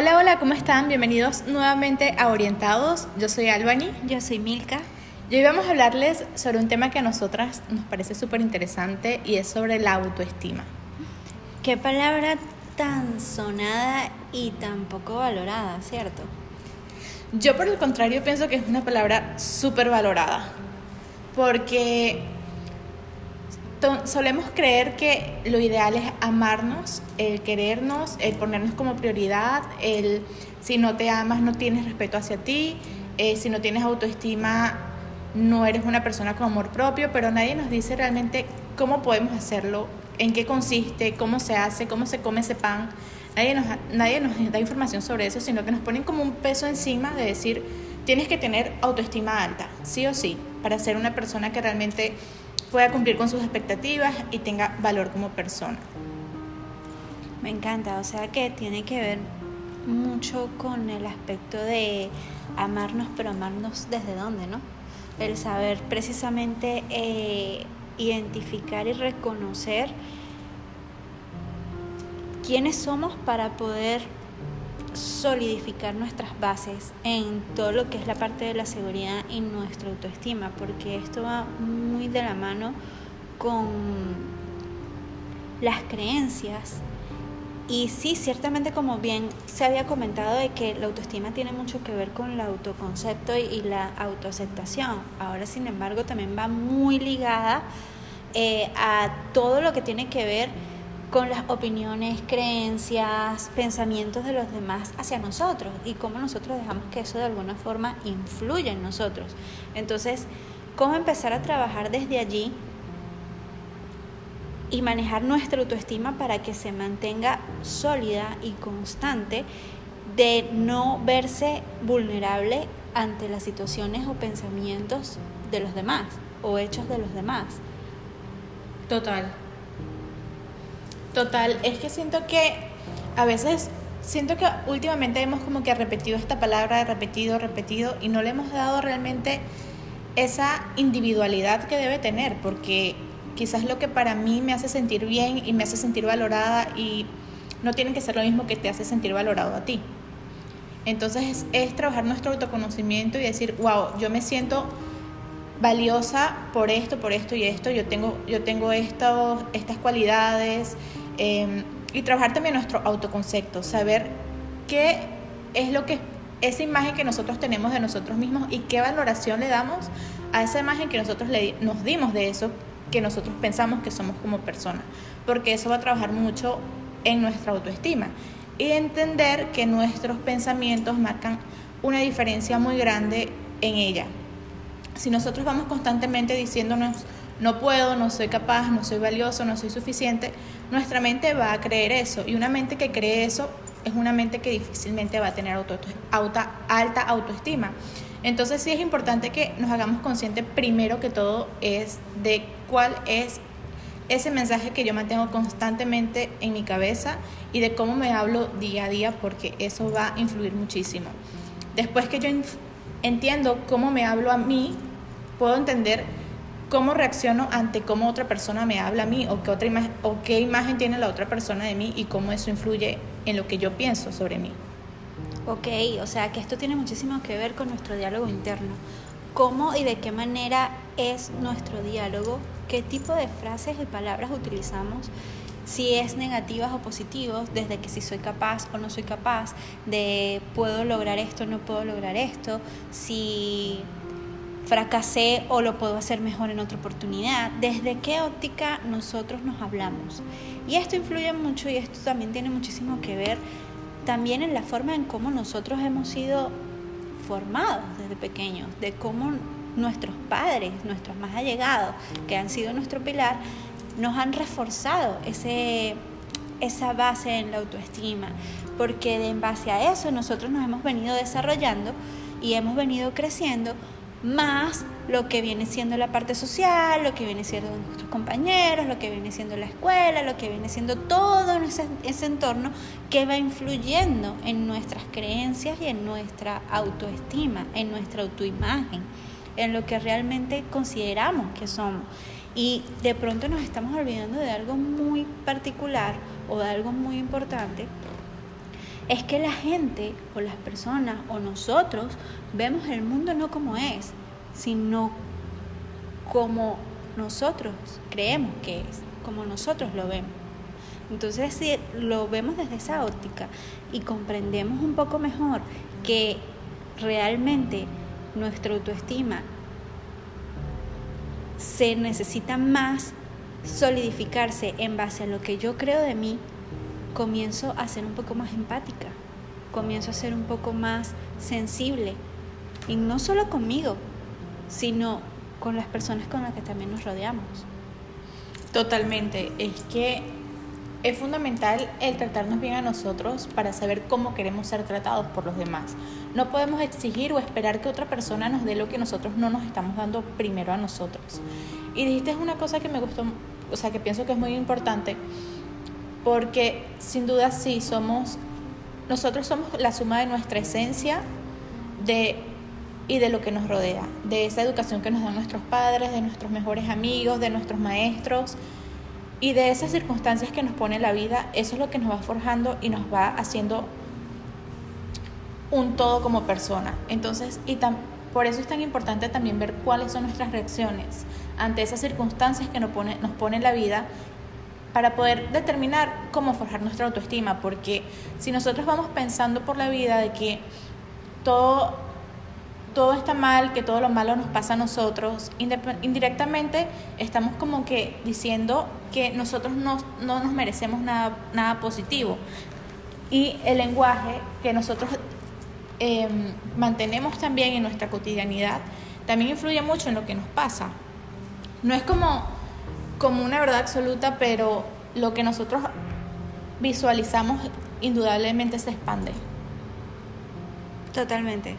Hola, hola, ¿cómo están? Bienvenidos nuevamente a Orientados. Yo soy Albany. Yo soy Milka. Y hoy vamos a hablarles sobre un tema que a nosotras nos parece súper interesante y es sobre la autoestima. Qué palabra tan sonada y tan poco valorada, ¿cierto? Yo por el contrario pienso que es una palabra súper valorada, porque solemos creer que lo ideal es amarnos, el querernos, el ponernos como prioridad, el si no te amas no tienes respeto hacia ti, eh, si no tienes autoestima no eres una persona con amor propio, pero nadie nos dice realmente cómo podemos hacerlo, en qué consiste, cómo se hace, cómo se come ese pan. Nadie nos, nadie nos da información sobre eso, sino que nos ponen como un peso encima de decir, tienes que tener autoestima alta, sí o sí, para ser una persona que realmente pueda cumplir con sus expectativas y tenga valor como persona. Me encanta, o sea que tiene que ver mucho con el aspecto de amarnos, pero amarnos desde dónde, ¿no? El saber precisamente eh, identificar y reconocer quiénes somos para poder solidificar nuestras bases en todo lo que es la parte de la seguridad y nuestra autoestima, porque esto va muy de la mano con las creencias. Y sí, ciertamente como bien se había comentado de que la autoestima tiene mucho que ver con el autoconcepto y la autoaceptación. Ahora, sin embargo, también va muy ligada eh, a todo lo que tiene que ver con las opiniones, creencias, pensamientos de los demás hacia nosotros y cómo nosotros dejamos que eso de alguna forma influya en nosotros. Entonces, ¿cómo empezar a trabajar desde allí y manejar nuestra autoestima para que se mantenga sólida y constante de no verse vulnerable ante las situaciones o pensamientos de los demás o hechos de los demás? Total. Total, es que siento que a veces, siento que últimamente hemos como que repetido esta palabra, repetido, repetido, y no le hemos dado realmente esa individualidad que debe tener, porque quizás lo que para mí me hace sentir bien y me hace sentir valorada y no tiene que ser lo mismo que te hace sentir valorado a ti. Entonces es, trabajar nuestro autoconocimiento y decir, wow, yo me siento valiosa por esto, por esto y esto, yo tengo, yo tengo esto, estas cualidades, Em, y trabajar también nuestro autoconcepto, saber qué es lo que esa imagen que nosotros tenemos de nosotros mismos y qué valoración le damos a esa imagen que nosotros le, nos dimos de eso que nosotros pensamos que somos como personas, porque eso va a trabajar mucho en nuestra autoestima y entender que nuestros pensamientos marcan una diferencia muy grande en ella. Si nosotros vamos constantemente diciéndonos no puedo, no soy capaz, no soy valioso, no soy suficiente, nuestra mente va a creer eso. Y una mente que cree eso es una mente que difícilmente va a tener alta autoestima. Entonces sí es importante que nos hagamos conscientes primero que todo es de cuál es ese mensaje que yo mantengo constantemente en mi cabeza y de cómo me hablo día a día porque eso va a influir muchísimo. Después que yo entiendo cómo me hablo a mí, puedo entender cómo reacciono ante cómo otra persona me habla a mí o qué, otra imagen, o qué imagen tiene la otra persona de mí y cómo eso influye en lo que yo pienso sobre mí. Ok, o sea que esto tiene muchísimo que ver con nuestro diálogo interno. ¿Cómo y de qué manera es nuestro diálogo? ¿Qué tipo de frases y palabras utilizamos? Si es negativas o positivos, desde que si soy capaz o no soy capaz, de puedo lograr esto no puedo lograr esto, si fracasé o lo puedo hacer mejor en otra oportunidad, desde qué óptica nosotros nos hablamos. Y esto influye mucho y esto también tiene muchísimo que ver también en la forma en cómo nosotros hemos sido formados desde pequeños, de cómo nuestros padres, nuestros más allegados, que han sido nuestro pilar, nos han reforzado ese, esa base en la autoestima, porque en base a eso nosotros nos hemos venido desarrollando y hemos venido creciendo más lo que viene siendo la parte social, lo que viene siendo nuestros compañeros, lo que viene siendo la escuela, lo que viene siendo todo ese, entorno que va influyendo en nuestras creencias y en nuestra autoestima, en nuestra autoimagen, en lo que realmente consideramos que somos. Y de pronto nos estamos olvidando de algo muy particular o de algo muy importante es que la gente o las personas o nosotros vemos el mundo no como es, sino como nosotros creemos que es, como nosotros lo vemos. Entonces, si lo vemos desde esa óptica y comprendemos un poco mejor que realmente nuestra autoestima se necesita más solidificarse en base a lo que yo creo de mí, comienzo a ser un poco más empática, comienzo a ser un poco más sensible, y no solo conmigo, sino con las personas con las que también nos rodeamos. Totalmente, es que es fundamental el tratarnos bien a nosotros para saber cómo queremos ser tratados por los demás. No podemos exigir o esperar que otra persona nos dé lo que nosotros no nos estamos dando primero a nosotros. Y dijiste una cosa que me gustó, o sea, que pienso que es muy importante, porque sin duda sí somos, nosotros somos la suma de nuestra esencia de, y de lo que nos rodea, de esa educación que nos dan nuestros padres, de nuestros mejores amigos, de nuestros maestros y de esas circunstancias que nos pone la vida, eso es lo que nos va forjando y nos va haciendo un todo como persona. Entonces, y por eso es tan importante también ver cuáles son nuestras reacciones ante esas circunstancias que nos pone, nos pone la vida para poder determinar cómo forjar nuestra autoestima, porque si nosotros vamos pensando por la vida de que todo todo está mal, que todo lo malo nos pasa a nosotros, indirectamente estamos como que diciendo que nosotros no, nos merecemos nada, nada positivo. Y el lenguaje que nosotros em, mantenemos también en nuestra cotidianidad también influye mucho en lo que nos pasa. No es como, como una verdad absoluta, pero lo que nosotros visualizamos indudablemente se expande. Totalmente.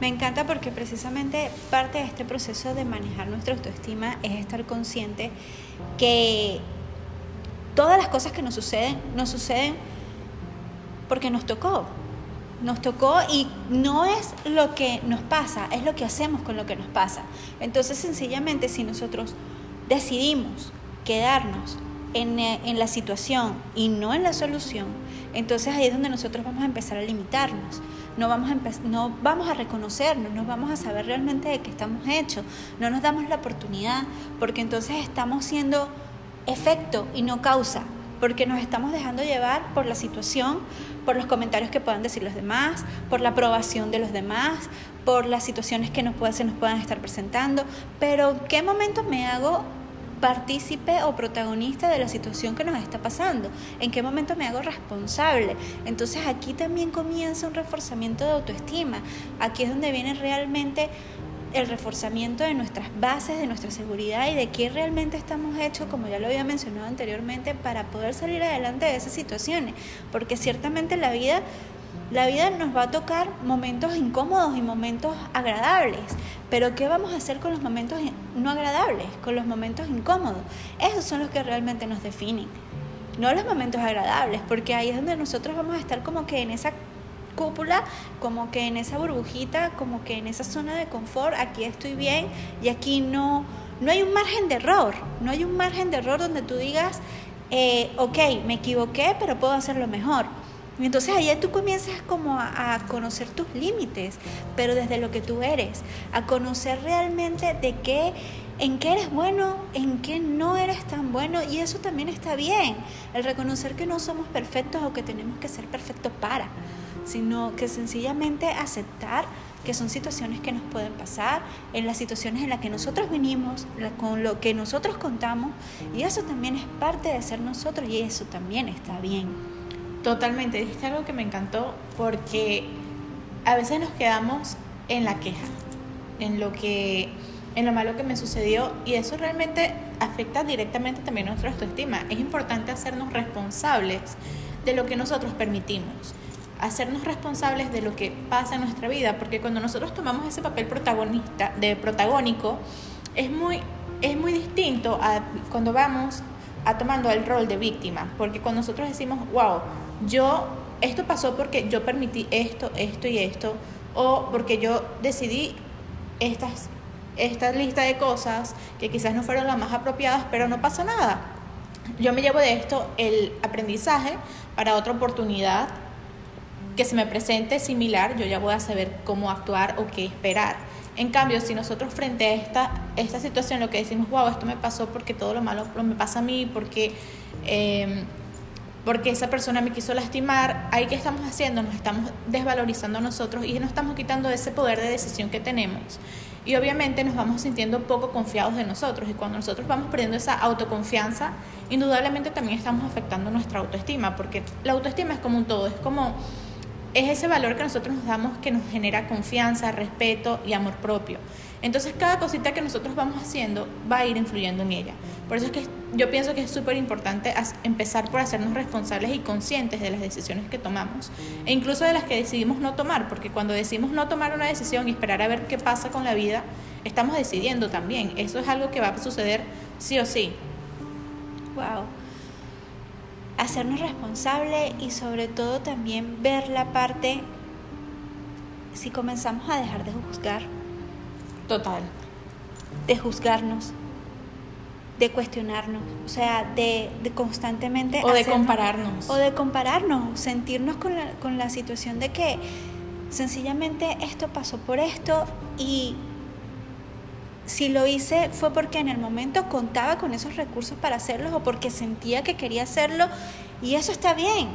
Me encanta porque precisamente parte de este proceso de manejar nuestra autoestima es estar consciente que todas las cosas que nos suceden, nos suceden porque nos tocó. Nos tocó y no es lo que nos pasa, es lo que hacemos con lo que nos pasa. Entonces, sencillamente, si nosotros decidimos quedarnos en, en la situación y no en la solución, entonces ahí es donde nosotros vamos a empezar a limitarnos. No vamos a, no vamos a reconocernos, no vamos a saber realmente de qué estamos hechos, no nos damos la oportunidad, porque entonces estamos siendo efecto y no causa, porque nos estamos dejando llevar por la situación, por los comentarios que puedan decir los demás, por la aprobación de los demás, por las situaciones que nos se nos puedan estar presentando, pero ¿en qué momento me hago partícipe o protagonista de la situación que nos está pasando, en qué momento me hago responsable. Entonces aquí también comienza un reforzamiento de autoestima, aquí es donde viene realmente el reforzamiento de nuestras bases, de nuestra seguridad y de qué realmente estamos hechos, como ya lo había mencionado anteriormente, para poder salir adelante de esas situaciones. Porque ciertamente la vida la vida nos va a tocar momentos incómodos y momentos agradables, pero ¿qué vamos a hacer con los momentos no agradables, con los momentos incómodos? Esos son los que realmente nos definen, no los momentos agradables, porque ahí es donde nosotros vamos a estar como que en esa cúpula, como que en esa burbujita, como que en esa zona de confort, aquí estoy bien y aquí no, no hay un margen de error, no hay un margen de error donde tú digas, eh, ok, me equivoqué, pero puedo hacerlo mejor. Entonces ahí tú comienzas como a, conocer tus límites, pero desde lo que tú eres, a conocer realmente de qué, en qué eres bueno, en qué no eres tan bueno, y eso también está bien, el reconocer que no somos perfectos o que tenemos que ser perfectos para, sino que sencillamente aceptar que son situaciones que nos pueden pasar, en las situaciones en las que nosotros vinimos, con lo que nosotros contamos, y eso también es parte de ser nosotros y eso también está bien. Totalmente, dijiste algo que me encantó porque a veces nos quedamos en la queja, en lo que en lo malo que me sucedió y eso realmente afecta directamente también nuestra autoestima. Es importante hacernos responsables de lo que nosotros permitimos, hacernos responsables de lo que pasa en nuestra vida, porque cuando nosotros tomamos ese papel protagonista, de protagónico, es muy es muy distinto a cuando vamos a tomando el rol de víctima, porque cuando nosotros decimos, wow, yo, esto pasó porque yo permití esto, esto y esto, o porque yo decidí estas, esta lista de cosas que quizás no fueron las más apropiadas, pero no pasa nada. Yo me llevo de esto el aprendizaje para otra oportunidad que se me presente similar, yo ya voy a saber cómo actuar o qué esperar. En cambio, si nosotros frente a esta, esta situación lo que decimos, wow, esto me pasó porque todo lo malo me pasa a mí, porque, em, porque esa persona me quiso lastimar, ahí que estamos haciendo, nos estamos desvalorizando a nosotros y nos estamos quitando ese poder de decisión que tenemos. Y obviamente nos vamos sintiendo poco confiados de nosotros y cuando nosotros vamos perdiendo esa autoconfianza, indudablemente también estamos afectando nuestra autoestima, porque la autoestima es como un todo, es como es ese valor que nosotros nos damos que nos genera confianza, respeto y amor propio. Entonces cada cosita que nosotros vamos haciendo va a ir influyendo en ella. Por eso es que yo pienso que es súper importante empezar por hacernos responsables y conscientes de las decisiones que tomamos e incluso de las que decidimos no tomar, porque cuando decidimos no tomar una decisión y esperar a ver qué pasa con la vida, estamos decidiendo también. Eso es algo que va a suceder sí o sí. Wow hacernos responsable y sobre todo también ver la parte si comenzamos a dejar de juzgar. Total. De juzgarnos, de cuestionarnos, o sea, de, constantemente... O de compararnos. O de compararnos, sentirnos con la, con la situación de que sencillamente esto pasó por esto y si lo hice fue porque en el momento contaba con esos recursos para hacerlo o porque sentía que quería hacerlo y eso está bien.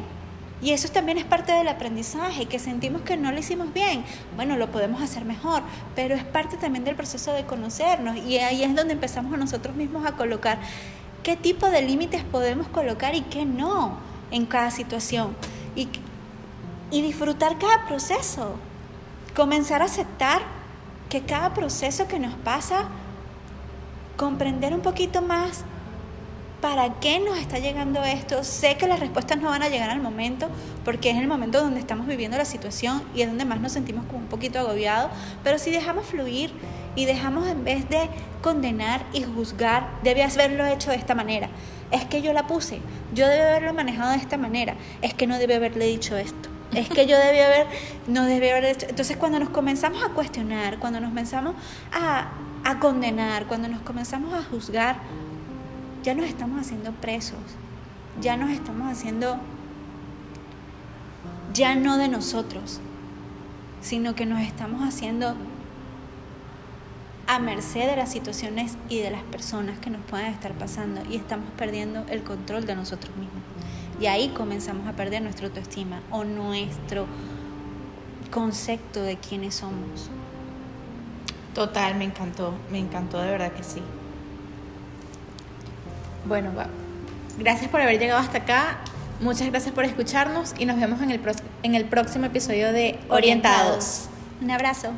Y eso también es parte del aprendizaje, que sentimos que no lo hicimos bien. Bueno, lo podemos hacer mejor, pero es parte también del proceso de conocernos y ahí es donde empezamos nosotros mismos a colocar qué tipo de límites podemos colocar y qué no en cada situación. Y, y disfrutar cada proceso. Comenzar a aceptar que cada proceso que nos pasa, comprender un poquito más para qué nos está llegando esto. Sé que las respuestas no van a llegar al momento, porque es el momento donde estamos viviendo la situación y es donde más nos sentimos como un poquito agobiados, pero si dejamos fluir y dejamos en vez de condenar y juzgar, debe haberlo hecho de esta manera. Es que yo la puse, yo debe haberlo manejado de esta manera, es que no debe haberle dicho esto. Es que yo debía haber, no debía haber hecho. Entonces, cuando nos comenzamos a cuestionar, cuando nos comenzamos a, a condenar, cuando nos comenzamos a juzgar, ya nos estamos haciendo presos, ya nos estamos haciendo, ya no de nosotros, sino que nos estamos haciendo a merced de las situaciones y de las personas que nos puedan estar pasando y estamos perdiendo el control de nosotros mismos. Y ahí comenzamos a perder nuestra autoestima o nuestro concepto de quiénes somos. Total, me encantó, me encantó de verdad que sí. Bueno, gracias por haber llegado hasta acá. Muchas gracias por escucharnos y nos vemos en el, en el próximo episodio de Orientados. Un abrazo.